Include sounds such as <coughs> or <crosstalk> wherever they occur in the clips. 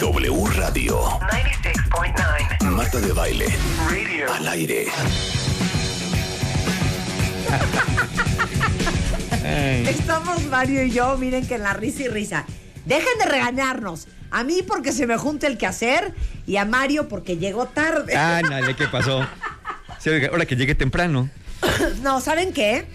W Radio. 96.9. Marta de baile. Radio. Al aire. <laughs> Estamos Mario y yo, miren que en la risa y risa. Dejen de regañarnos. A mí porque se me junta el quehacer y a Mario porque llegó tarde. Ándale, ¿qué pasó? Sí, oiga, ahora que llegué temprano. <coughs> No, ¿saben qué?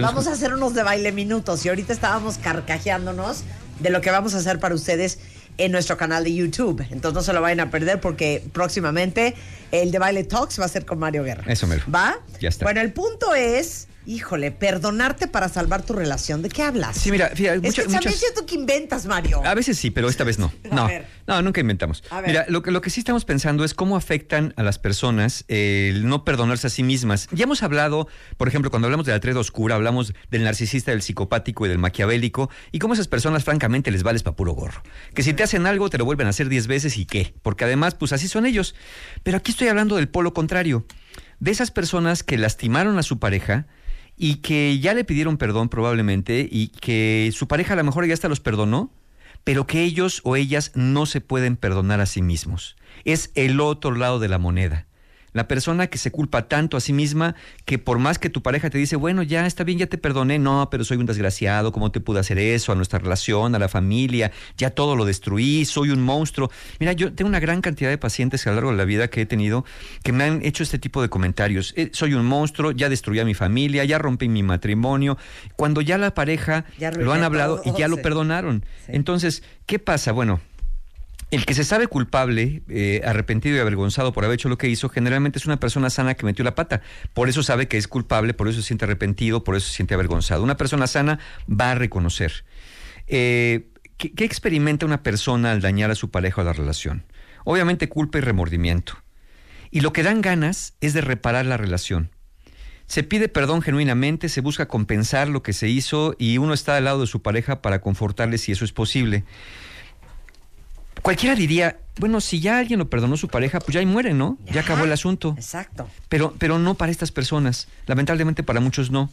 Vamos a hacer unos de baile minutos y ahorita estábamos carcajeándonos de lo que vamos a hacer para ustedes en nuestro canal de YouTube. Entonces no se lo vayan a perder porque próximamente el de baile Talks va a ser con Mario Guerra. Eso mero. ¿Va? Ya está. Bueno, el punto es, híjole, perdonarte para salvar tu relación. ¿De qué hablas? Sí, mira, fíjate, es muchas- que también muchas- siento que inventas, Mario. A veces sí, pero esta vez no. <laughs> A No, ver. no, nunca inventamos. A ver. Mira, lo que, lo que sí estamos pensando es cómo afectan a las personas el no perdonarse a sí mismas. Ya hemos hablado, por ejemplo, cuando hablamos de la treda oscura, hablamos del narcisista, del psicopático y del maquiavélico, y cómo esas personas, francamente, les vales pa' puro gorro. Que si te hacen algo, te lo vuelven a hacer diez veces y qué. Porque además, pues así son ellos. Pero aquí estoy hablando del polo contrario. De esas personas que lastimaron a su pareja, y que ya le pidieron perdón probablemente y que su pareja a lo mejor ya hasta los perdonó, pero que ellos o ellas no se pueden perdonar a sí mismos. Es el otro lado de la moneda. La persona que se culpa tanto a sí misma que por más que tu pareja te dice, bueno, ya está bien, ya te perdoné, no, pero soy un desgraciado, ¿cómo te pude hacer eso? A nuestra relación, a la familia, ya todo lo destruí, soy un monstruo. Mira, yo tengo una gran cantidad de pacientes a lo largo de la vida que he tenido que me han hecho este tipo de comentarios. Eh, soy un monstruo, ya destruí a mi familia, ya rompí mi matrimonio. Cuando ya la pareja Ya lo han hablado y ya lo perdonaron. Sí. Entonces, ¿qué pasa? Bueno, el que se sabe culpable, eh, arrepentido y avergonzado por haber hecho lo que hizo, generalmente es una persona sana que metió la pata. Por eso sabe que es culpable, por eso se siente arrepentido, por eso se siente avergonzado. Una persona sana va a reconocer. Eh, ¿qué, qué experimenta una persona al dañar a su pareja o a la relación? Obviamente culpa y remordimiento. Y lo que dan ganas es de reparar la relación. Se pide perdón genuinamente, se busca compensar lo que se hizo y uno está al lado de su pareja para confortarle si eso es posible. Cualquiera diría, bueno, si ya alguien lo perdonó su pareja, pues ya ahí muere, ¿no? Ya, acabó el asunto. Exacto. Pero, pero no para estas personas. Lamentablemente para muchos no.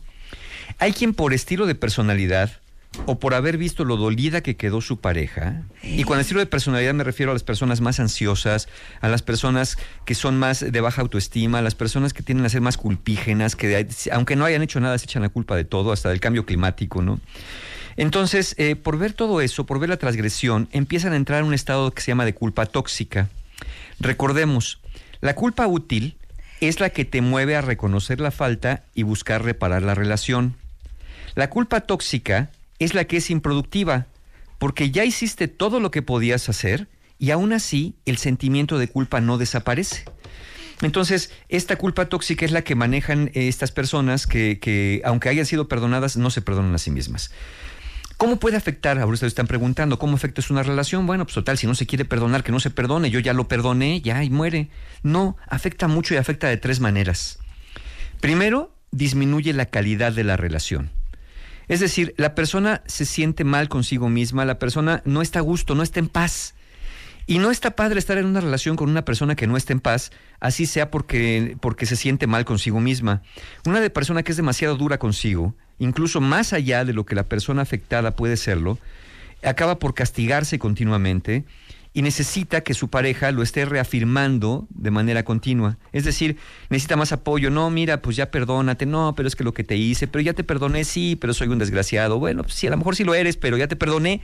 Hay quien por estilo de personalidad o por haber visto lo dolida que quedó su pareja, y con estilo de personalidad me refiero a las personas más ansiosas, a las personas que son más de baja autoestima, a las personas que tienden a ser más culpígenas, que aunque no hayan hecho nada se echan la culpa de todo, hasta del cambio climático, ¿no? Entonces, eh, por ver todo eso, por ver la transgresión, empiezan a entrar en un estado que se llama de culpa tóxica. Recordemos, la culpa útil es la que te mueve a reconocer la falta y buscar reparar la relación. La culpa tóxica es la que es improductiva, porque ya hiciste todo lo que podías hacer y aún así el sentimiento de culpa no desaparece. Entonces, esta culpa tóxica es la que manejan eh, estas personas que, que, aunque hayan sido perdonadas, no se perdonan a sí mismas. ¿Cómo puede afectar? Ustedes están preguntando, ¿cómo afecta es una relación? Bueno, pues total, si no se quiere perdonar, que no se perdone, yo ya lo perdoné, ya y muere. No, afecta mucho y afecta de tres maneras. Primero, disminuye la calidad de la relación. Es decir, la persona se siente mal consigo misma, la persona no está a gusto, no está en paz. Y no está padre estar en una relación con una persona que no está en paz, así sea porque, porque se siente mal consigo misma. Una persona que es demasiado dura consigo, incluso más allá de lo que la persona afectada puede serlo, acaba por castigarse continuamente y necesita que su pareja lo esté reafirmando de manera continua. Es decir, necesita más apoyo. No, mira, pues ya perdónate. No, pero es que lo que te hice, pero ya te perdoné, sí, pero soy un desgraciado. Bueno, pues sí, a lo mejor sí lo eres, pero ya te perdoné.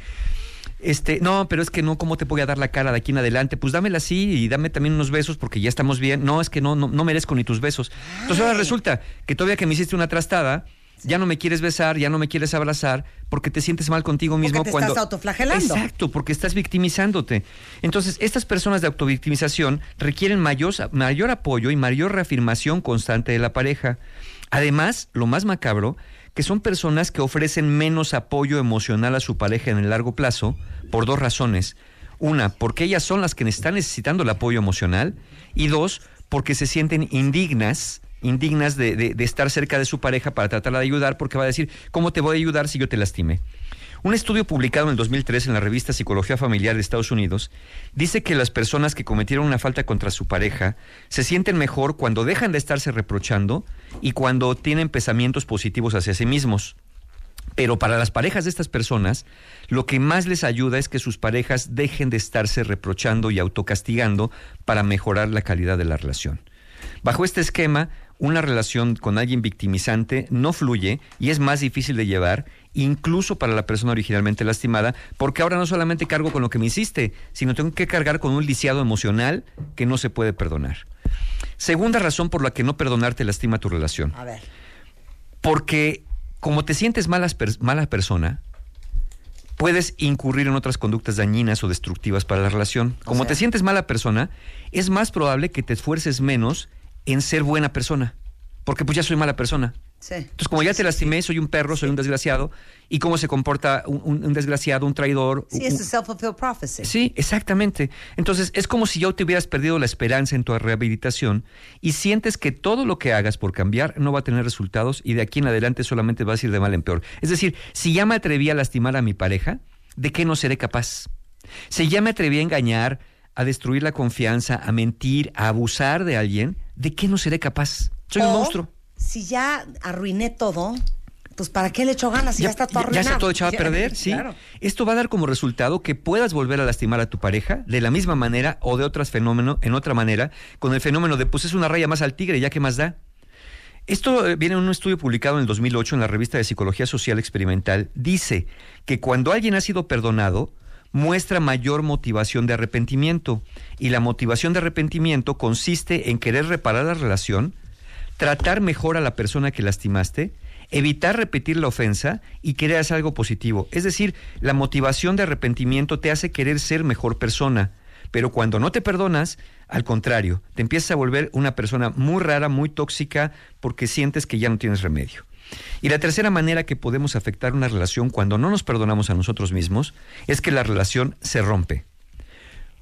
Este, no, pero es que no, ¿cómo te voy a dar la cara de aquí en adelante? Pues dámela así y dame también unos besos porque ya estamos bien. No, es que no, no, no merezco ni tus besos. Entonces ahora resulta que todavía que me hiciste una trastada, ya no me quieres besar, ya no me quieres abrazar, porque te sientes mal contigo mismo Porque te cuando. estás autoflagelando. Exacto, porque estás victimizándote. Entonces, estas personas de autovictimización requieren mayor, mayor apoyo y mayor reafirmación constante de la pareja. Además, lo más macabro, que son personas que ofrecen menos apoyo emocional a su pareja en el largo plazo por dos razones. Una, porque ellas son las que están necesitando el apoyo emocional y dos, porque se sienten indignas indignas de, estar cerca de su pareja para tratarla de ayudar, porque va a decir, ¿cómo te voy a ayudar si yo te lastimé? Un estudio publicado en el 2003 en la revista Psicología Familiar de Estados Unidos dice que las personas que cometieron una falta contra su pareja se sienten mejor cuando dejan de estarse reprochando y cuando tienen pensamientos positivos hacia sí mismos. Pero para las parejas de estas personas, lo que más les ayuda es que sus parejas dejen de estarse reprochando y autocastigando para mejorar la calidad de la relación. Bajo este esquema, una relación con alguien victimizante no fluye y es más difícil de llevar, incluso para la persona originalmente lastimada, porque ahora no solamente cargo con lo que me hiciste, sino tengo que cargar con un lisiado emocional que no se puede perdonar. Segunda razón por la que no perdonarte lastima tu relación. A ver. Porque como te sientes malas per- mala persona, puedes incurrir en otras conductas dañinas o destructivas para la relación. Como sea. te sientes mala persona, es más probable que te esfuerces menos en ser buena persona. Porque pues ya soy mala persona. Sí. Entonces, como ya te lastimé, soy un perro, soy un desgraciado. ¿Y cómo se comporta un, un- un desgraciado, un traidor? Sí, es self-fulfilled prophecy. Sí, exactamente. Entonces, es como si ya te hubieras perdido la esperanza en tu rehabilitación y sientes que todo lo que hagas por cambiar no va a tener resultados y de aquí en adelante solamente vas a ir de mal en peor. Es decir, si ya me atreví a lastimar a mi pareja, ¿de qué no seré capaz? Si ya me atreví a engañar, a destruir la confianza, a mentir, a abusar de alguien, ¿de qué no seré capaz? Soy un monstruo. Si ya arruiné todo, pues ¿para qué le echo ganas? Si ya, está todo ya arruinado. está todo echado a <laughs> Ya, perder, <laughs> sí. Claro. Esto va a dar como resultado que puedas volver a lastimar a tu pareja de la misma manera o de otras fenómenos, en otra manera, con el fenómeno de pues es una raya más al tigre, ya que más da. Esto eh, viene en un estudio publicado en el 2008 en la revista de Psicología Social Experimental. Dice que cuando alguien ha sido perdonado, muestra mayor motivación de arrepentimiento. Y la motivación de arrepentimiento consiste en querer reparar la relación, tratar mejor a la persona que lastimaste, evitar repetir la ofensa y querer hacer algo positivo. Es decir, la motivación de arrepentimiento te hace querer ser mejor persona. Pero cuando no te perdonas, al contrario, te empiezas a volver una persona muy rara, muy tóxica, porque sientes que ya no tienes remedio. Y la tercera manera que podemos afectar una relación cuando no nos perdonamos a nosotros mismos es que la relación se rompe.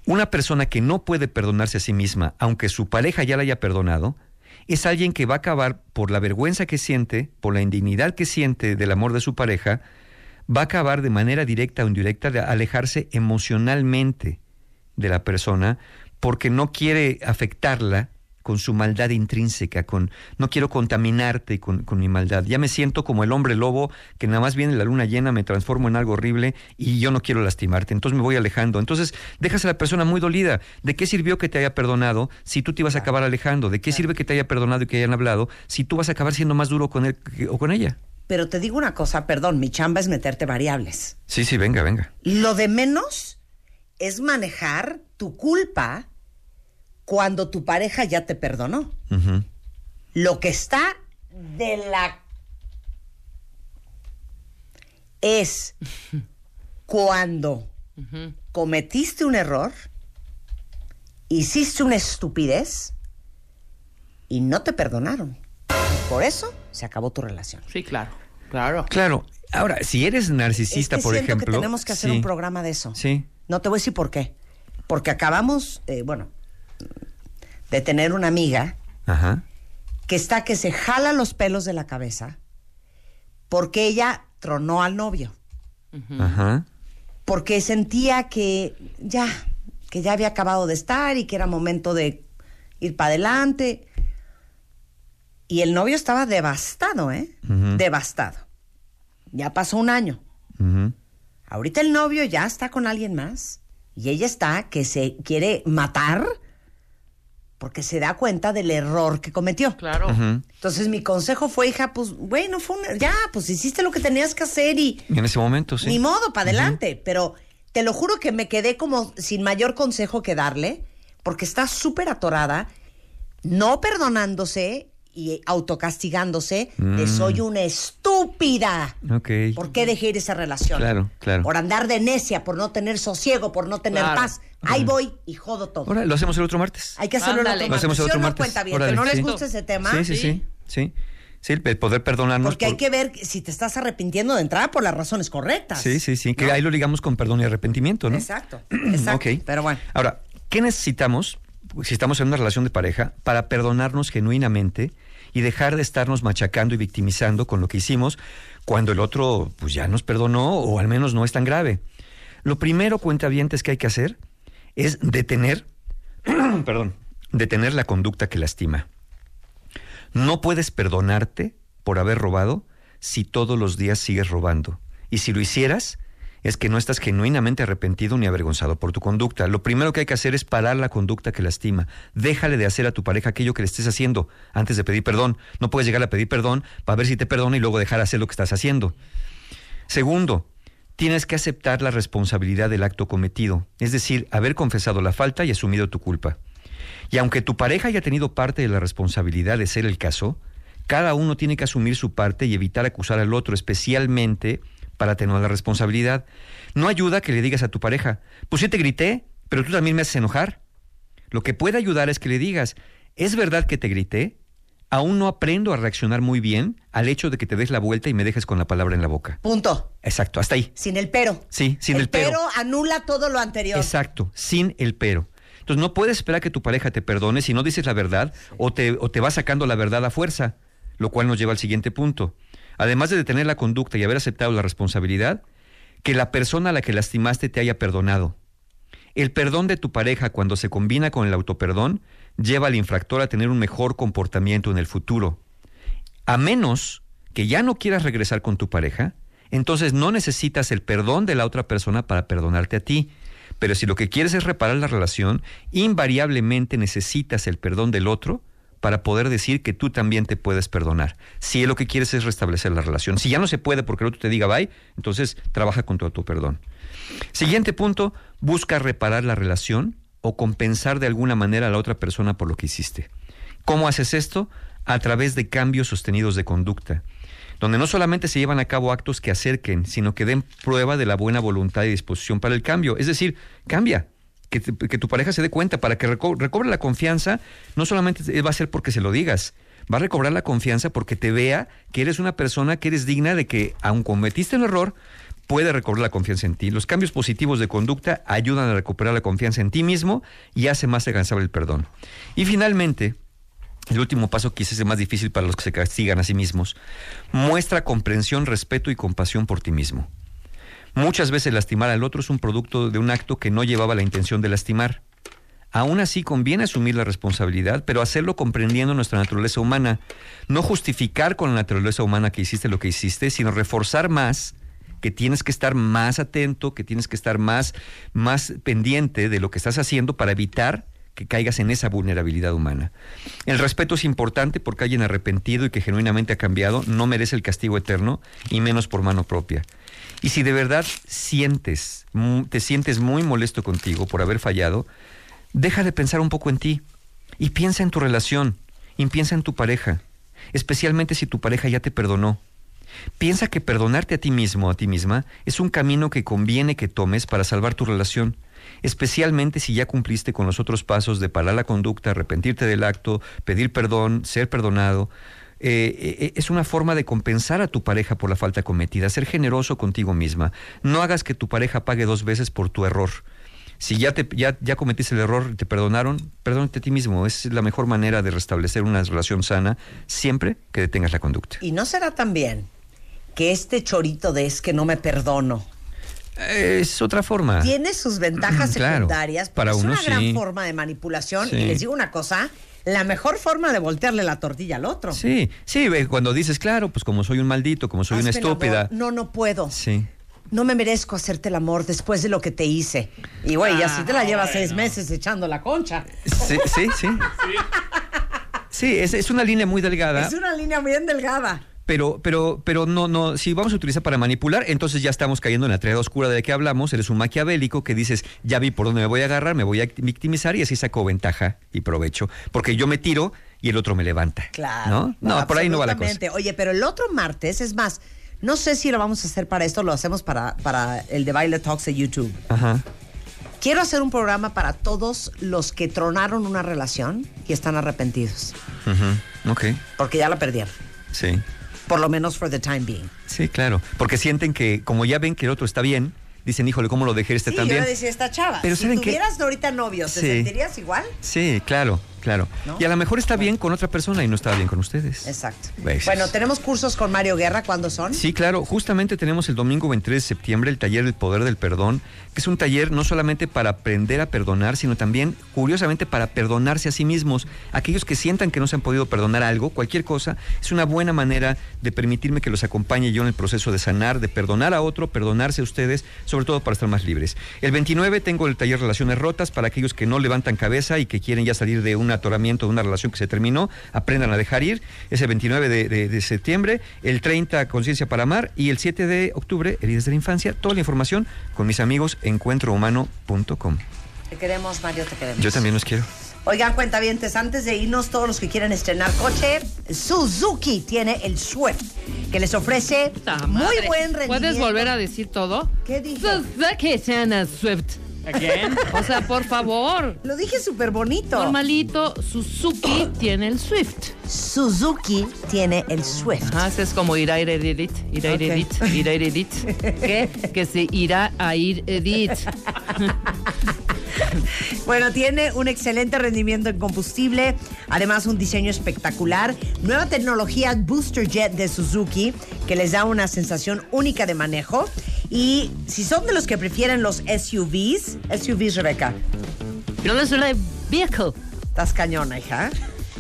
Una persona que no puede perdonarse a sí misma, aunque su pareja ya la haya perdonado, es alguien que va a acabar por la vergüenza que siente, por la indignidad que siente del amor de su pareja, va a acabar de manera directa o indirecta de alejarse emocionalmente de la persona porque no quiere afectarla con su maldad intrínseca, con no quiero contaminarte con, con mi maldad. Ya me siento como el hombre lobo que nada más viene la luna llena, me transformo en algo horrible y yo no quiero lastimarte, entonces me voy alejando. Entonces dejas a la persona muy dolida. ¿De qué sirvió que te haya perdonado si tú te ibas a acabar alejando? ¿De qué sirve que te haya perdonado y que hayan hablado si tú vas a acabar siendo más duro con él o con ella? Pero te digo una cosa, perdón, mi chamba es meterte variables. Sí, sí, venga, venga. Lo de menos es manejar tu culpa cuando tu pareja ya te perdonó. Lo que está de la... es cuando cometiste un error, hiciste una estupidez y no te perdonaron. Por eso se acabó tu relación. Sí, claro. Claro. Claro. Ahora, si eres narcisista, Es que por ejemplo. que tenemos que hacer sí. un programa de eso. Sí. No te voy a decir por qué. Porque acabamos, eh, bueno, de tener una amiga Ajá. que está que se jala los pelos de la cabeza porque ella tronó al novio. Ajá. Porque sentía que ya, que ya había acabado de estar y que era momento de ir para adelante. Y el novio estaba devastado, ¿eh? Devastado. Ya pasó un año. Ahorita el novio ya está con alguien más y ella está que se quiere matar porque se da cuenta del error que cometió. Claro. Ujú. Entonces mi consejo fue, hija, pues bueno, fue un- ya, pues hiciste lo que tenías que hacer y Y en ese momento, sí. ni modo, para adelante. Pero te lo juro que me quedé como sin mayor consejo que darle porque está súper atorada, no perdonándose y autocastigándose de Mm. soy una estúpida. Ok. ¿Por qué dejé ir esa relación? Claro, claro. Por andar de necia, por no tener sosiego, por no tener Claro. paz. Ahí voy y jodo todo. Ahora lo hacemos el otro martes. Hay que hacerlo Ándale. el Lo hacemos el martes. ¿Sí otro martes. cuenta bien? Órale, que no les sí. gusta ese tema. Sí, sí, sí. Sí. Sí, el poder perdonarnos. Porque hay por- que ver si te estás arrepintiendo de entrada por las razones correctas. Sí, sí, sí. Que ¿No? ahí lo ligamos con perdón y arrepentimiento, ¿no? Exacto, <clears throat> exacto. Ok. Pero bueno. Ahora, ¿qué necesitamos si estamos en una relación de pareja para perdonarnos genuinamente y dejar de estarnos machacando y victimizando con lo que hicimos cuando el otro pues ya nos perdonó o al menos no es tan grave? Lo primero, cuentavientes, que hay que hacer es detener, <clears throat> perdón, detener la conducta que lastima. No puedes perdonarte por haber robado si todos los días sigues robando. Y si lo hicieras, es que no estás genuinamente arrepentido ni avergonzado por tu conducta. Lo primero que hay que hacer es parar la conducta que lastima. Déjale de hacer a tu pareja aquello que le estés haciendo antes de pedir perdón. No puedes llegar a pedir perdón para ver si te perdona y luego dejar de hacer lo que estás haciendo. Segundo, tienes que aceptar la responsabilidad del acto cometido, es decir, haber confesado la falta y asumido tu culpa. Y aunque tu pareja haya tenido parte de la responsabilidad de ser el caso, cada uno tiene que asumir su parte y evitar acusar al otro, especialmente para tener la responsabilidad. No ayuda que le digas a tu pareja, pues sí te grité, pero tú también me haces enojar. Lo que puede ayudar es que le digas, ¿es verdad que te grité? Aún no aprendo a reaccionar muy bien al hecho de que te des la vuelta y me dejes con la palabra en la boca. Punto. Exacto, hasta ahí. Sin el pero. Sí, sin el, pero. pero anula todo lo anterior. Exacto, sin el pero. Entonces no puedes esperar que tu pareja te perdone si no dices la verdad o te, o te va sacando la verdad a fuerza, lo cual nos lleva al siguiente punto. Además de detener la conducta y haber aceptado la responsabilidad, que la persona a la que lastimaste te haya perdonado. El perdón de tu pareja cuando se combina con el autoperdón lleva al infractor a tener un mejor comportamiento en el futuro. A menos que ya no quieras regresar con tu pareja, entonces no necesitas el perdón de la otra persona para perdonarte a ti. Pero si lo que quieres es reparar la relación, invariablemente necesitas el perdón del otro para poder decir que tú también te puedes perdonar. Si lo que quieres es restablecer la relación. Si ya no se puede porque el otro te diga bye, entonces trabaja con tu perdón. Siguiente punto, busca reparar la relación o compensar de alguna manera a la otra persona por lo que hiciste. ¿Cómo haces esto? A través de cambios sostenidos de conducta, donde no solamente se llevan a cabo actos que acerquen, sino que den prueba de la buena voluntad y disposición para el cambio. Es decir, cambia, que, tu pareja se dé cuenta, para que recobre la confianza, no solamente va a ser porque se lo digas, va a recobrar la confianza porque te vea que eres una persona que eres digna de que, aun cometiste el error, puede recobrar la confianza en ti. Los cambios positivos de conducta ayudan a recuperar la confianza en ti mismo y hace más alcanzable el perdón. Y finalmente, el último paso quizás es más difícil para los que se castigan a sí mismos. Muestra comprensión, respeto y compasión por ti mismo. Muchas veces lastimar al otro es un producto de un acto que no llevaba la intención de lastimar. Aún así conviene asumir la responsabilidad, pero hacerlo comprendiendo nuestra naturaleza humana. No justificar con la naturaleza humana que hiciste lo que hiciste, sino reforzar más que tienes que estar más atento, que tienes que estar más, más pendiente de lo que estás haciendo para evitar que caigas en esa vulnerabilidad humana. El respeto es importante porque alguien arrepentido y que genuinamente ha cambiado no merece el castigo eterno y menos por mano propia. Y si de verdad sientes, te sientes muy molesto contigo por haber fallado, deja de pensar un poco en ti y piensa en tu relación y piensa en tu pareja, especialmente si tu pareja ya te perdonó Piensa que perdonarte a ti mismo, a ti misma, es un camino que conviene que tomes para salvar tu relación, especialmente si ya cumpliste con los otros pasos de parar la conducta, arrepentirte del acto, pedir perdón, ser perdonado. Eh, eh, es una forma de compensar a tu pareja por la falta cometida, ser generoso contigo misma. No hagas que tu pareja pague dos veces por tu error. Si ya, te, ya, ya cometiste el error y te perdonaron, perdónate a ti mismo. Es la mejor manera de restablecer una relación sana siempre que detengas la conducta. ¿Y no será también que este chorito de es que no me perdono. Es otra forma. Tiene sus ventajas <clears throat> secundarias, para es uno una gran forma de manipulación. Y les digo una cosa, la mejor forma de voltearle la tortilla al otro. Sí, sí, cuando dices, claro, pues como soy un maldito, como soy una estúpida. No, no puedo. Sí. No me merezco hacerte el amor después de lo que te hice. Y güey, y así te la llevas seis meses echando la concha. Sí, sí, <laughs> sí. Sí, es, es una línea muy delgada. Es una línea bien delgada pero, pero, pero no, no, si vamos a utilizar para manipular, entonces ya estamos cayendo en la triada oscura de que hablamos, eres un maquiavélico que dices, ya vi por dónde me voy a agarrar, me voy a victimizar y así saco ventaja y provecho, porque yo me tiro y el otro me levanta. Claro. ¿No? No, por ahí no va la cosa. Oye, pero el otro martes, es más, no sé si lo vamos a hacer para esto, lo hacemos para, para el de Baile Talks de YouTube. Ajá. Quiero hacer un programa para todos los que tronaron una relación y están arrepentidos. Ajá. Ok. Porque ya la perdieron. Sí por lo menos for the time being. Sí, claro, porque sienten que como ya ven que el otro está bien, dicen, híjole, ¿cómo lo dejé este sí, también? Yo decía esta chava, Pero si tuvieras ahorita novios, ¿te sentirías igual? Sí, claro. Claro. ¿No? Y a lo mejor está bien con otra persona y no estaba bien con ustedes. Exacto. Veces. Bueno, tenemos cursos con Mario Guerra. ¿Cuándo son? Sí, claro. Justamente tenemos el domingo 23 de septiembre el taller El Poder del Perdón, que es un taller no solamente para aprender a perdonar, sino también, curiosamente, para perdonarse a sí mismos. Aquellos que sientan que no se han podido perdonar algo, cualquier cosa, es una buena manera de permitirme que los acompañe yo en el proceso de sanar, de perdonar a otro, perdonarse a ustedes, sobre todo para estar más libres. El 29 tengo el taller Relaciones Rotas para aquellos que no levantan cabeza y que quieren ya salir de un atoramiento, de una relación que se terminó, aprendan a dejar ir. Es el 29 de, de- de septiembre, el 30 Conciencia para Amar y el 7 de octubre Heridas de la Infancia. Toda la información con mis amigos encuentrohumano.com. Te queremos, Mario, te queremos. Yo también los quiero. Oigan, cuentavientes, antes de irnos, todos los que quieren estrenar coche, Suzuki tiene el Swift, que les ofrece muy buen rendimiento. ¿Puedes volver a decir todo? ¿Qué dije? Suzuki Swift. Again? O sea, por favor. Lo dije súper bonito. Normalito, Suzuki tiene el Swift. Suzuki tiene el Swift. Ajá, ese es como irá a ir edit, irá a ir Ok. edit, irá a ir edit. ¿Qué? Que se irá a ir edit. Bueno, tiene un excelente rendimiento en combustible, además un diseño espectacular, nueva tecnología Booster Jet de Suzuki que les da una sensación única de manejo. Y si son de los que prefieren los SUVs, SUVs, Rebeca, no soy vehicle. estás cañona, hija.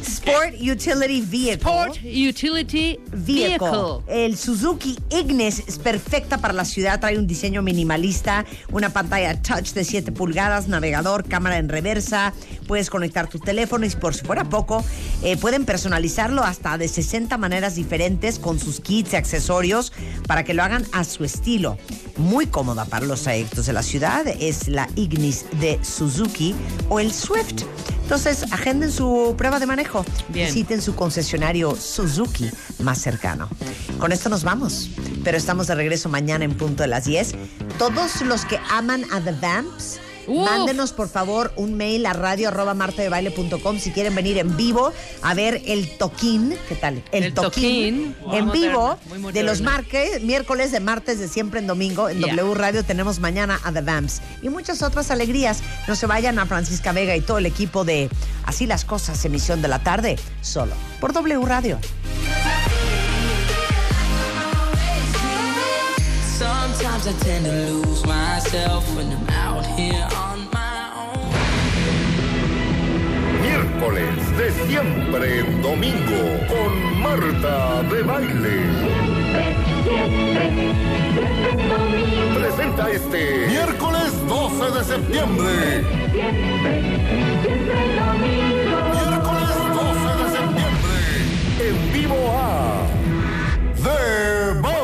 Sport Utility Vehicle. Sport Utility Vehicle. El Suzuki Ignis es perfecta para la ciudad, trae un diseño minimalista, una pantalla touch de 7 pulgadas, navegador, cámara en reversa, puedes conectar tu teléfono y por si fuera poco, eh, pueden personalizarlo hasta de 60 maneras diferentes con sus kits y accesorios para que lo hagan a su estilo. Muy cómoda para los trayectos de la ciudad es la Ignis de Suzuki o el Swift. Entonces, agenden su prueba de manejo. Bien. Visiten su concesionario Suzuki más cercano. Con esto nos vamos, pero estamos de regreso mañana en punto de las 10. Todos los que aman a The Vamps, Uf. mándenos por favor un mail a radio arroba martadebaile.com si quieren venir en vivo a ver el toquín, ¿qué tal? El toquín. En vivo de los marques, miércoles de martes de siempre en domingo en Yeah. W Radio tenemos mañana a The Vamps y muchas otras alegrías. No se vayan a Francisca Vega y todo el equipo de Así las cosas, emisión de la tarde, solo por W Radio. Sometimes I tend to lose my. Miércoles de siempre domingo con Marta de Baile. Presenta este miércoles 12 de septiembre. Miércoles 12 de septiembre. En vivo a The Bumps.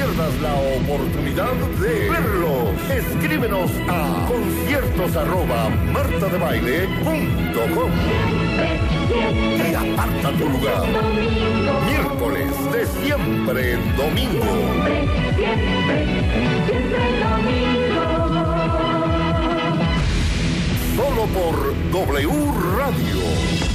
Pierdas la oportunidad de verlos. Escríbenos a conciertos arroba martadebaile.com y aparta tu lugar. Miércoles de siempre domingo. Solo por W Radio.